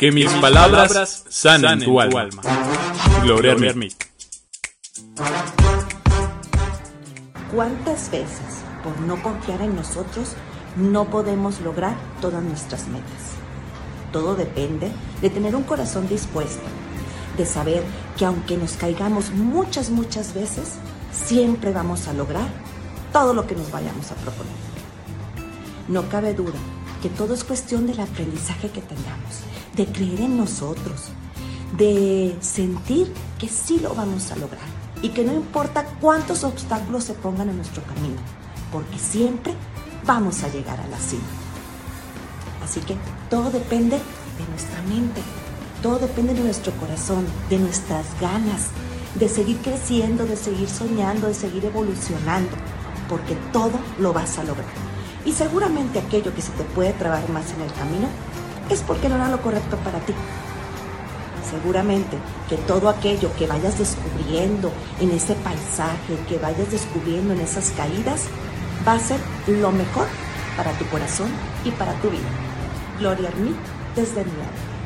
Que mis palabras sanen tu alma. Gloria Hermit. ¿Cuántas veces, por no confiar en nosotros, no podemos lograr todas nuestras metas? Todo depende de tener un corazón dispuesto, de saber que aunque nos caigamos muchas, muchas veces, siempre vamos a lograr todo lo que nos vayamos a proponer. No cabe duda que todo es cuestión del aprendizaje que tengamos, de creer en nosotros, de sentir que sí lo vamos a lograr y que no importa cuántos obstáculos se pongan en nuestro camino, porque siempre vamos a llegar a la cima. Así que todo depende de nuestra mente, todo depende de nuestro corazón, de nuestras ganas, de seguir creciendo, de seguir soñando, de seguir evolucionando, porque todo lo vas a lograr. Y seguramente aquello que se te puede trabar más en el camino es porque no era lo correcto para ti. Seguramente que todo aquello que vayas descubriendo en ese paisaje, que vayas descubriendo en esas caídas, va a ser lo mejor para tu corazón y para tu vida. Gloria a mí desde mi alma.